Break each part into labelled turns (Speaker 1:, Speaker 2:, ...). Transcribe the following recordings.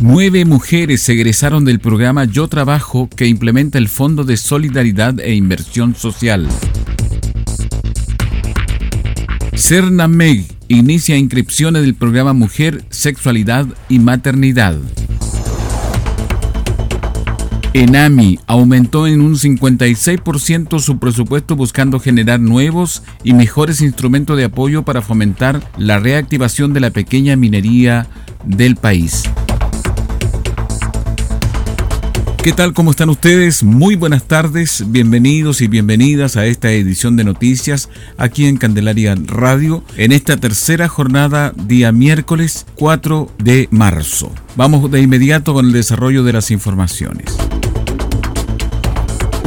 Speaker 1: Nueve mujeres egresaron del programa Yo Trabajo que implementa el Fondo de Solidaridad e Inversión Social. CERNAMEG inicia inscripciones del programa Mujer, Sexualidad y Maternidad. Enami aumentó en un 56% su presupuesto buscando generar nuevos y mejores instrumentos de apoyo para fomentar la reactivación de la pequeña minería del país. ¿Qué tal? ¿Cómo están ustedes? Muy buenas tardes, bienvenidos y bienvenidas a esta edición de noticias aquí en Candelaria Radio en esta tercera jornada día miércoles 4 de marzo. Vamos de inmediato con el desarrollo de las informaciones.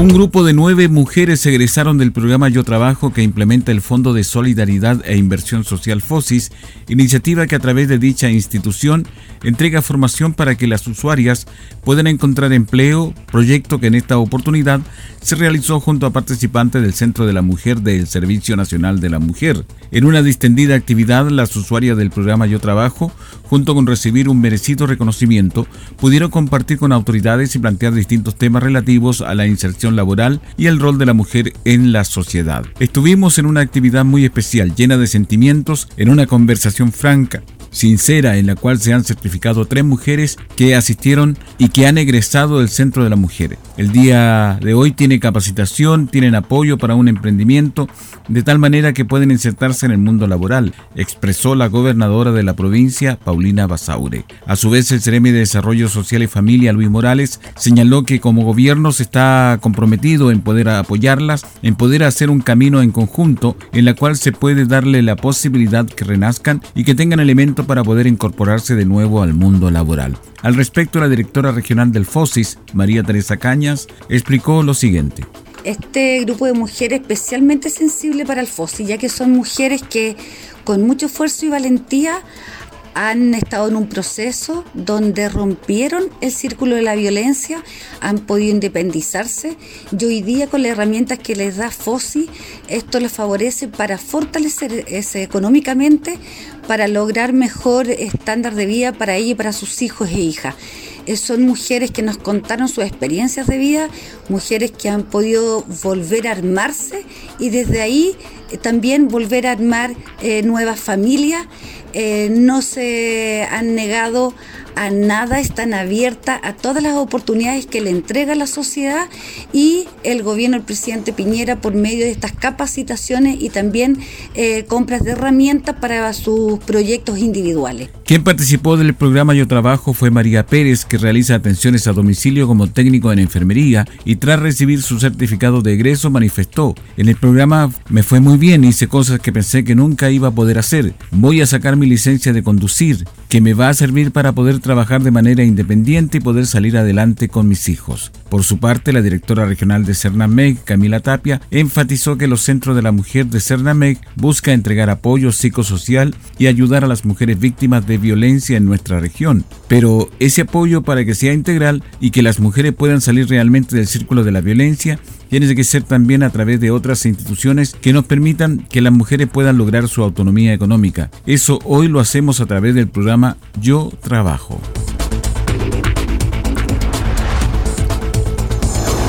Speaker 1: Un grupo de nueve mujeres egresaron del programa Yo Trabajo que implementa el Fondo de Solidaridad e Inversión Social FOSIS, iniciativa que a través de dicha institución entrega formación para que las usuarias puedan encontrar empleo, proyecto que en esta oportunidad se realizó junto a participantes del Centro de la Mujer del Servicio Nacional de la Mujer. En una distendida actividad, las usuarias del programa Yo Trabajo, junto con recibir un merecido reconocimiento, pudieron compartir con autoridades y plantear distintos temas relativos a la inserción laboral y el rol de la mujer en la sociedad. Estuvimos en una actividad muy especial, llena de sentimientos, en una conversación franca, sincera en la cual se han certificado tres mujeres que asistieron y que han egresado del Centro de la Mujer. El día de hoy tiene capacitación, tienen apoyo para un emprendimiento, de tal manera que pueden insertarse en el mundo laboral, expresó la gobernadora de la provincia, Paulina Basaure. A su vez, el Ceremi de Desarrollo Social y Familia, Luis Morales, señaló que como gobierno se está comprometido en poder apoyarlas, en poder hacer un camino en conjunto en la cual se puede darle la posibilidad que renazcan y que tengan elementos para poder incorporarse de nuevo al mundo laboral. Al respecto, la directora regional del FOSIS, María Teresa Cañas, explicó lo siguiente.
Speaker 2: Este grupo de mujeres especialmente sensible para el FOSIS, ya que son mujeres que con mucho esfuerzo y valentía han estado en un proceso donde rompieron el círculo de la violencia, han podido independizarse y hoy día con las herramientas que les da FOSI, esto les favorece para fortalecerse económicamente, para lograr mejor estándar de vida para ella y para sus hijos e hijas. Eh, son mujeres que nos contaron sus experiencias de vida, mujeres que han podido volver a armarse y desde ahí también volver a armar eh, nuevas familias. no se han negado a nada, están abiertas a todas las oportunidades que le entrega la sociedad y el gobierno del presidente Piñera por medio de estas capacitaciones y también eh, compras de herramientas para sus proyectos individuales.
Speaker 1: Quien participó del programa Yo Trabajo fue María Pérez, que realiza atenciones a domicilio como técnico en enfermería y tras recibir su certificado de egreso manifestó, en el programa me fue muy bien, hice cosas que pensé que nunca iba a poder hacer, voy a sacar mi licencia de conducir, que me va a servir para poder trabajar de manera independiente y poder salir adelante con mis hijos. Por su parte, la directora regional de Cernameg, Camila Tapia, enfatizó que los centros de la mujer de Cernameg busca entregar apoyo psicosocial y ayudar a las mujeres víctimas de violencia en nuestra región. Pero ese apoyo para que sea integral y que las mujeres puedan salir realmente del círculo de la violencia tiene que ser también a través de otras instituciones que nos permitan que las mujeres puedan lograr su autonomía económica. Eso hoy lo hacemos a través del programa Yo Trabajo.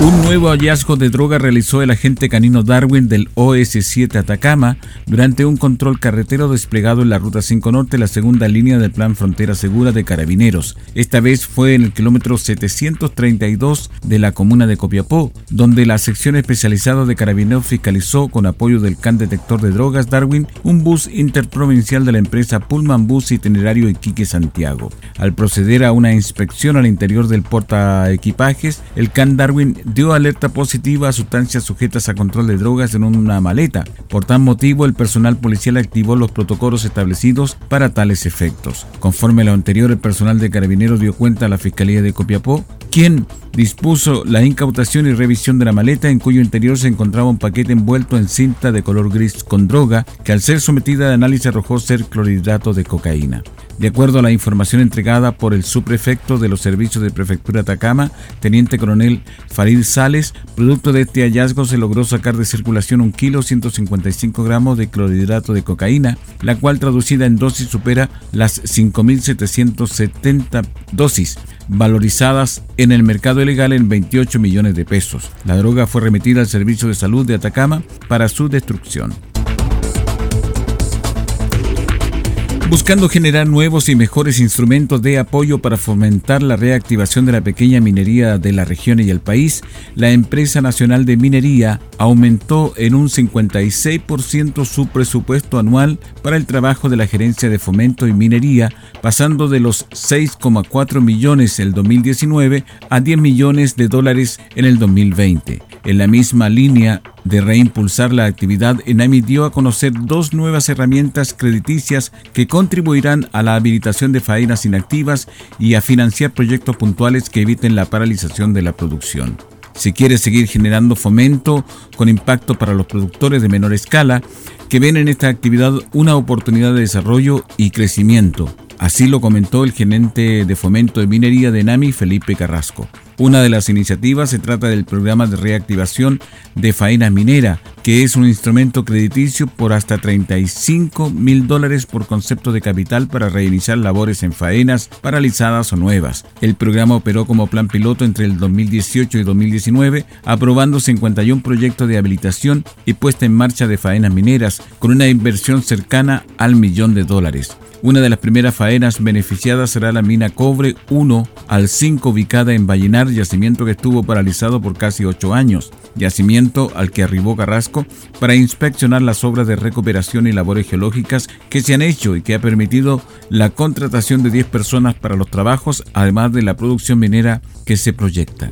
Speaker 1: Un nuevo hallazgo de droga realizó el agente canino Darwin del OS-7 Atacama durante un control carretero desplegado en la Ruta 5 Norte, la segunda línea del Plan Frontera Segura de Carabineros. Esta vez fue en el kilómetro 732 de la comuna de Copiapó, donde la sección especializada de Carabineros fiscalizó con apoyo del CAN detector de drogas Darwin un bus interprovincial de la empresa Pullman Bus Itinerario Iquique Santiago. Al proceder a una inspección al interior del porta equipajes, el CAN Darwin dio alerta positiva a sustancias sujetas a control de drogas en una maleta. Por tal motivo, el personal policial activó los protocolos establecidos para tales efectos. Conforme a lo anterior, el personal de carabineros dio cuenta a la Fiscalía de Copiapó, quien dispuso la incautación y revisión de la maleta en cuyo interior se encontraba un paquete envuelto en cinta de color gris con droga que al ser sometida a análisis arrojó ser clorhidrato de cocaína. De acuerdo a la información entregada por el subprefecto de los servicios de Prefectura Atacama, Teniente Coronel Farid Sales, producto de este hallazgo se logró sacar de circulación un kilo 155 gramos de clorhidrato de cocaína, la cual traducida en dosis supera las 5.770 dosis, valorizadas en el mercado ilegal en 28 millones de pesos. La droga fue remitida al Servicio de Salud de Atacama para su destrucción. Buscando generar nuevos y mejores instrumentos de apoyo para fomentar la reactivación de la pequeña minería de la región y el país, la empresa nacional de minería aumentó en un 56% su presupuesto anual para el trabajo de la gerencia de fomento y minería, pasando de los 6,4 millones el 2019 a 10 millones de dólares en el 2020. En la misma línea, de reimpulsar la actividad, ENAMI dio a conocer dos nuevas herramientas crediticias que contribuirán a la habilitación de faenas inactivas y a financiar proyectos puntuales que eviten la paralización de la producción. Si quiere seguir generando fomento con impacto para los productores de menor escala, que ven en esta actividad una oportunidad de desarrollo y crecimiento. Así lo comentó el gerente de fomento de minería de NAMI, Felipe Carrasco. Una de las iniciativas se trata del programa de reactivación de faena minera, que es un instrumento crediticio por hasta 35 mil dólares por concepto de capital para reiniciar labores en faenas paralizadas o nuevas. El programa operó como plan piloto entre el 2018 y 2019, aprobando 51 proyectos de habilitación y puesta en marcha de faenas mineras, con una inversión cercana al millón de dólares. Una de las primeras faenas beneficiadas será la mina Cobre 1 al 5 ubicada en Vallenar, yacimiento que estuvo paralizado por casi ocho años, yacimiento al que arribó Carrasco para inspeccionar las obras de recuperación y labores geológicas que se han hecho y que ha permitido la contratación de 10 personas para los trabajos, además de la producción minera que se proyecta.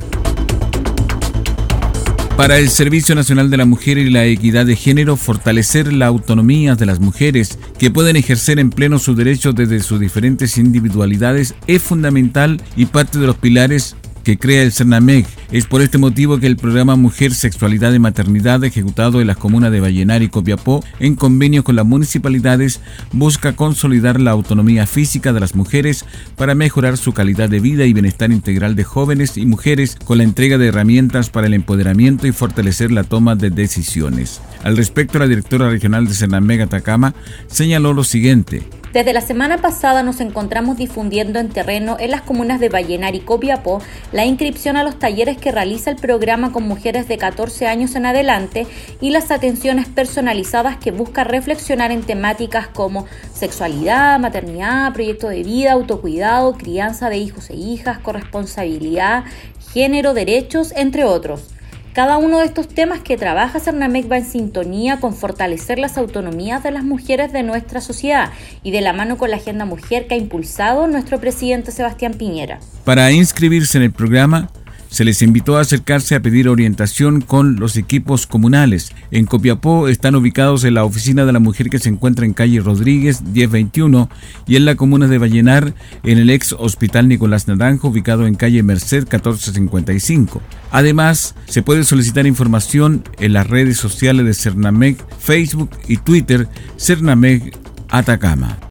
Speaker 1: Para el Servicio Nacional de la Mujer y la Equidad de Género, fortalecer la autonomía de las mujeres que pueden ejercer en pleno sus derechos desde sus diferentes individualidades es fundamental y parte de los pilares que crea el CERNAMEG. Es por este motivo que el programa Mujer, Sexualidad y Maternidad, ejecutado en las comunas de Vallenar y Copiapó, en convenio con las municipalidades, busca consolidar la autonomía física de las mujeres para mejorar su calidad de vida y bienestar integral de jóvenes y mujeres con la entrega de herramientas para el empoderamiento y fortalecer la toma de decisiones. Al respecto, la directora regional de CERNAMEG Atacama señaló lo siguiente.
Speaker 3: Desde la semana pasada nos encontramos difundiendo en terreno en las comunas de Vallenar y Copiapó la inscripción a los talleres que realiza el programa con mujeres de 14 años en adelante y las atenciones personalizadas que busca reflexionar en temáticas como sexualidad, maternidad, proyecto de vida, autocuidado, crianza de hijos e hijas, corresponsabilidad, género, derechos, entre otros. Cada uno de estos temas que trabaja Cernamec va en sintonía con fortalecer las autonomías de las mujeres de nuestra sociedad y de la mano con la agenda mujer que ha impulsado nuestro presidente Sebastián Piñera.
Speaker 1: Para inscribirse en el programa, se les invitó a acercarse a pedir orientación con los equipos comunales. En Copiapó están ubicados en la oficina de la mujer que se encuentra en calle Rodríguez 1021 y en la comuna de Vallenar en el ex Hospital Nicolás Naranjo ubicado en calle Merced 1455. Además, se puede solicitar información en las redes sociales de Cernamec, Facebook y Twitter Cernamec Atacama.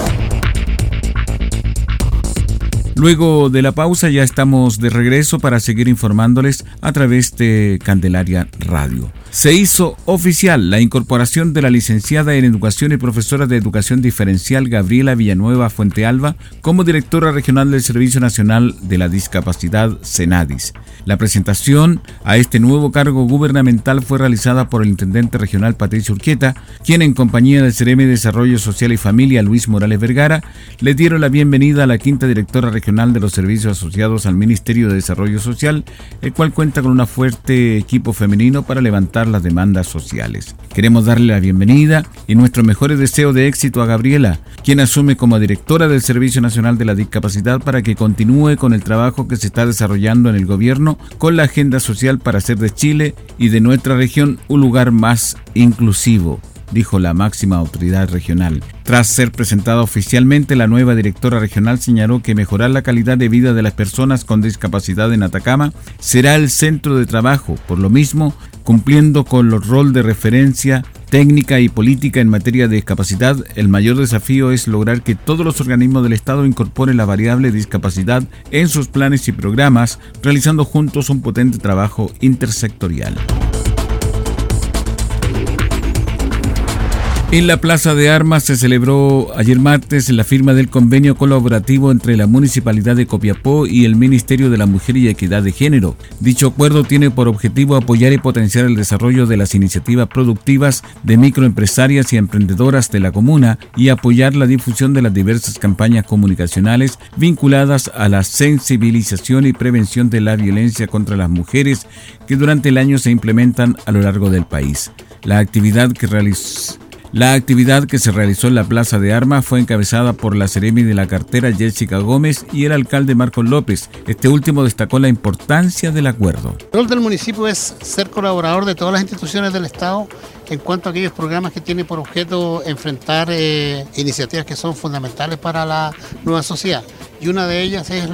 Speaker 1: Luego de la pausa ya estamos de regreso para seguir informándoles a través de Candelaria Radio se hizo oficial la incorporación de la licenciada en Educación y profesora de Educación Diferencial Gabriela Villanueva Fuentealba como directora regional del Servicio Nacional de la Discapacidad Senadis. La presentación a este nuevo cargo gubernamental fue realizada por el intendente regional Patricio Urquieta, quien en compañía del CRM de Desarrollo Social y Familia Luis Morales Vergara le dieron la bienvenida a la quinta directora regional de los servicios asociados al Ministerio de Desarrollo Social, el cual cuenta con un fuerte equipo femenino para levantar las demandas sociales. Queremos darle la bienvenida y nuestro mejor deseo de éxito a Gabriela, quien asume como directora del Servicio Nacional de la Discapacidad para que continúe con el trabajo que se está desarrollando en el gobierno con la agenda social para hacer de Chile y de nuestra región un lugar más inclusivo dijo la máxima autoridad regional. Tras ser presentada oficialmente, la nueva directora regional señaló que mejorar la calidad de vida de las personas con discapacidad en Atacama será el centro de trabajo. Por lo mismo, cumpliendo con el rol de referencia técnica y política en materia de discapacidad, el mayor desafío es lograr que todos los organismos del Estado incorporen la variable discapacidad en sus planes y programas, realizando juntos un potente trabajo intersectorial. En la Plaza de Armas se celebró ayer martes la firma del convenio colaborativo entre la Municipalidad de Copiapó y el Ministerio de la Mujer y Equidad de Género. Dicho acuerdo tiene por objetivo apoyar y potenciar el desarrollo de las iniciativas productivas de microempresarias y emprendedoras de la comuna y apoyar la difusión de las diversas campañas comunicacionales vinculadas a la sensibilización y prevención de la violencia contra las mujeres que durante el año se implementan a lo largo del país. La actividad que realizó la actividad que se realizó en la Plaza de Armas fue encabezada por la Seremi de la cartera Jessica Gómez y el alcalde Marcos López. Este último destacó la importancia del acuerdo.
Speaker 4: El rol del municipio es ser colaborador de todas las instituciones del Estado en cuanto a aquellos programas que tienen por objeto enfrentar eh, iniciativas que son fundamentales para la nueva sociedad. Y una de ellas es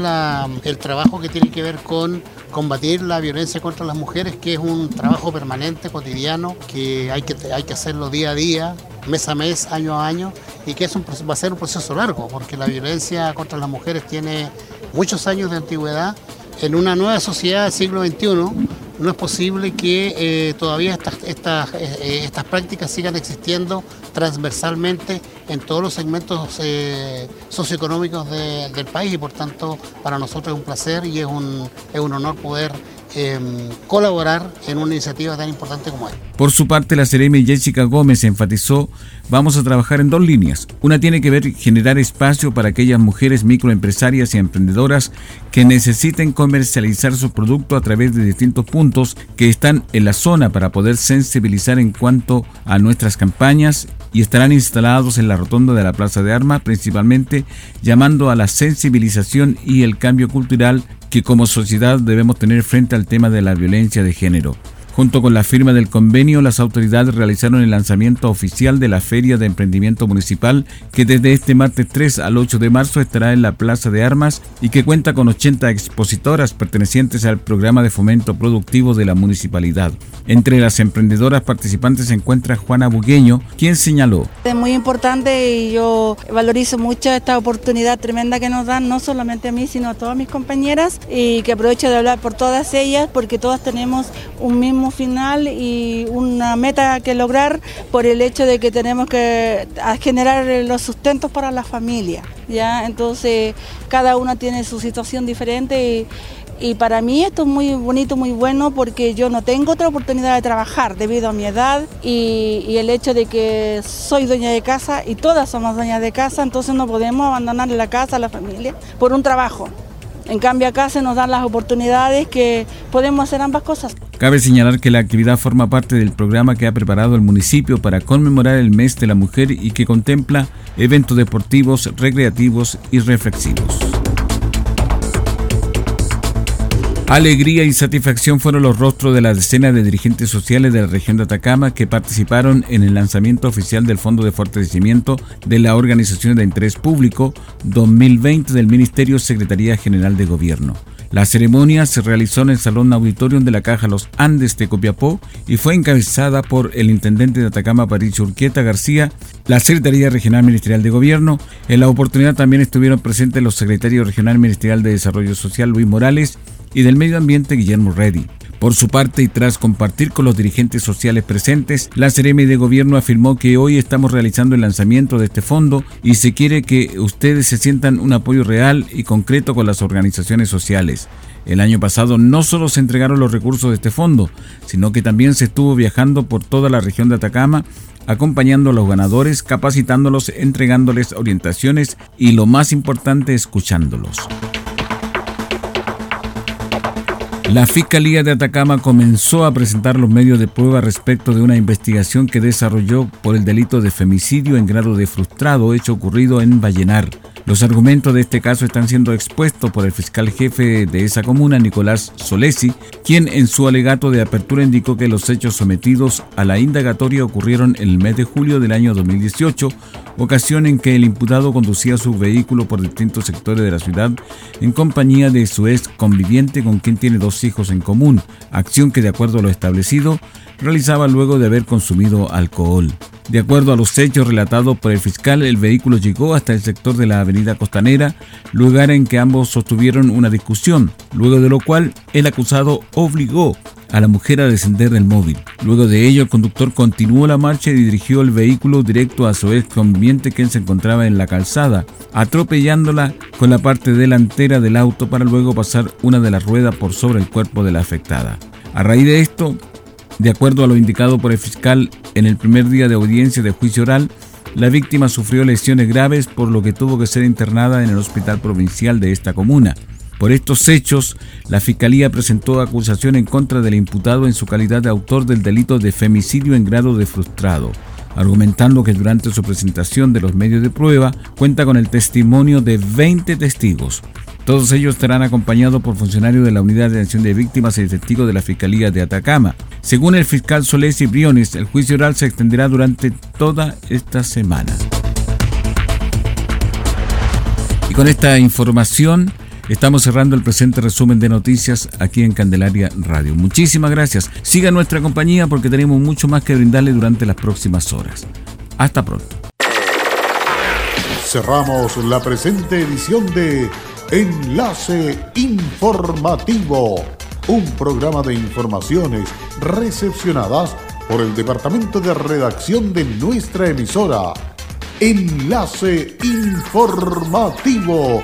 Speaker 4: el trabajo que tiene que ver con combatir la violencia contra las mujeres, que es un trabajo permanente, cotidiano, que hay que, hay que hacerlo día a día, mes a mes, año a año, y que es va a ser un proceso largo, porque la violencia contra las mujeres tiene muchos años de antigüedad. En una nueva sociedad del siglo XXI, no es posible que eh, todavía estas, estas, eh, estas prácticas sigan existiendo transversalmente en todos los segmentos eh, socioeconómicos del país y por tanto para nosotros es un placer y es un, es un honor poder Em, colaborar en una iniciativa tan importante como esta.
Speaker 1: Por su parte, la Ceremi Jessica Gómez enfatizó, vamos a trabajar en dos líneas. Una tiene que ver generar espacio para aquellas mujeres microempresarias y emprendedoras que necesiten comercializar su producto a través de distintos puntos que están en la zona para poder sensibilizar en cuanto a nuestras campañas y estarán instalados en la rotonda de la Plaza de Armas, principalmente llamando a la sensibilización y el cambio cultural que como sociedad debemos tener frente al tema de la violencia de género. Junto con la firma del convenio, las autoridades realizaron el lanzamiento oficial de la Feria de Emprendimiento Municipal, que desde este martes 3 al 8 de marzo estará en la Plaza de Armas y que cuenta con 80 expositoras pertenecientes al programa de fomento productivo de la municipalidad. Entre las emprendedoras participantes se encuentra Juana Bugueño, quien señaló.
Speaker 5: Es muy importante y yo valorizo mucho esta oportunidad tremenda que nos dan, no solamente a mí, sino a todas mis compañeras, y que aprovecho de hablar por todas ellas, porque todas tenemos un mismo final y una meta que lograr por el hecho de que tenemos que generar los sustentos para la familia. ¿ya? Entonces, cada una tiene su situación diferente y, para mí esto es muy bonito, muy bueno porque yo no tengo otra oportunidad de trabajar debido a mi edad y, y, el hecho de que soy dueña de casa y todas somos dueñas de casa, entonces no podemos abandonar la casa, la familia, por un trabajo. En cambio acá se nos dan las oportunidades que podemos hacer ambas cosas.
Speaker 1: Cabe señalar que la actividad forma parte del programa que ha preparado el municipio para conmemorar el mes de la mujer y que contempla eventos deportivos, recreativos y reflexivos. Alegría y satisfacción fueron los rostros de la decena de dirigentes sociales de la región de Atacama que participaron en el lanzamiento oficial del Fondo de Fortalecimiento de la Organización de Interés Público 2020 del Ministerio Secretaría General de Gobierno. La ceremonia se realizó en el Salón Auditorium de la Caja Los Andes de Copiapó y fue encabezada por el intendente de Atacama, Patricio Urquieta García, la Secretaría Regional Ministerial de Gobierno. En la oportunidad también estuvieron presentes los secretarios regional ministerial de Desarrollo Social, Luis Morales, y del Medio Ambiente Guillermo Reddy. Por su parte, y tras compartir con los dirigentes sociales presentes, la Ceremi de Gobierno afirmó que hoy estamos realizando el lanzamiento de este fondo y se quiere que ustedes se sientan un apoyo real y concreto con las organizaciones sociales. El año pasado no solo se entregaron los recursos de este fondo, sino que también se estuvo viajando por toda la región de Atacama acompañando a los ganadores, capacitándolos, entregándoles orientaciones y lo más importante, escuchándolos. La Fiscalía de Atacama comenzó a presentar los medios de prueba respecto de una investigación que desarrolló por el delito de femicidio en grado de frustrado hecho ocurrido en Vallenar. Los argumentos de este caso están siendo expuestos por el fiscal jefe de esa comuna, Nicolás Solesi, quien en su alegato de apertura indicó que los hechos sometidos a la indagatoria ocurrieron en el mes de julio del año 2018, ocasión en que el imputado conducía su vehículo por distintos sectores de la ciudad en compañía de su ex conviviente con quien tiene dos hijos en común, acción que de acuerdo a lo establecido realizaba luego de haber consumido alcohol. De acuerdo a los hechos relatados por el fiscal, el vehículo llegó hasta el sector de la avenida Costanera, lugar en que ambos sostuvieron una discusión, luego de lo cual el acusado obligó a la mujer a descender del móvil. Luego de ello, el conductor continuó la marcha y dirigió el vehículo directo a su ex conviviente quien se encontraba en la calzada, atropellándola con la parte delantera del auto para luego pasar una de las ruedas por sobre el cuerpo de la afectada. A raíz de esto, de acuerdo a lo indicado por el fiscal en el primer día de audiencia de juicio oral, la víctima sufrió lesiones graves por lo que tuvo que ser internada en el hospital provincial de esta comuna. Por estos hechos, la Fiscalía presentó acusación en contra del imputado en su calidad de autor del delito de femicidio en grado de frustrado, argumentando que durante su presentación de los medios de prueba cuenta con el testimonio de 20 testigos, todos ellos estarán acompañados por funcionarios de la Unidad de Atención de Víctimas y testigos de la Fiscalía de Atacama. Según el fiscal Solés y Briones, el juicio oral se extenderá durante toda esta semana. Y con esta información estamos cerrando el presente resumen de noticias aquí en Candelaria Radio. Muchísimas gracias. Siga nuestra compañía porque tenemos mucho más que brindarle durante las próximas horas. Hasta pronto.
Speaker 6: Cerramos la presente edición de Enlace Informativo, un programa de informaciones recepcionadas por el Departamento de Redacción de nuestra emisora. Enlace Informativo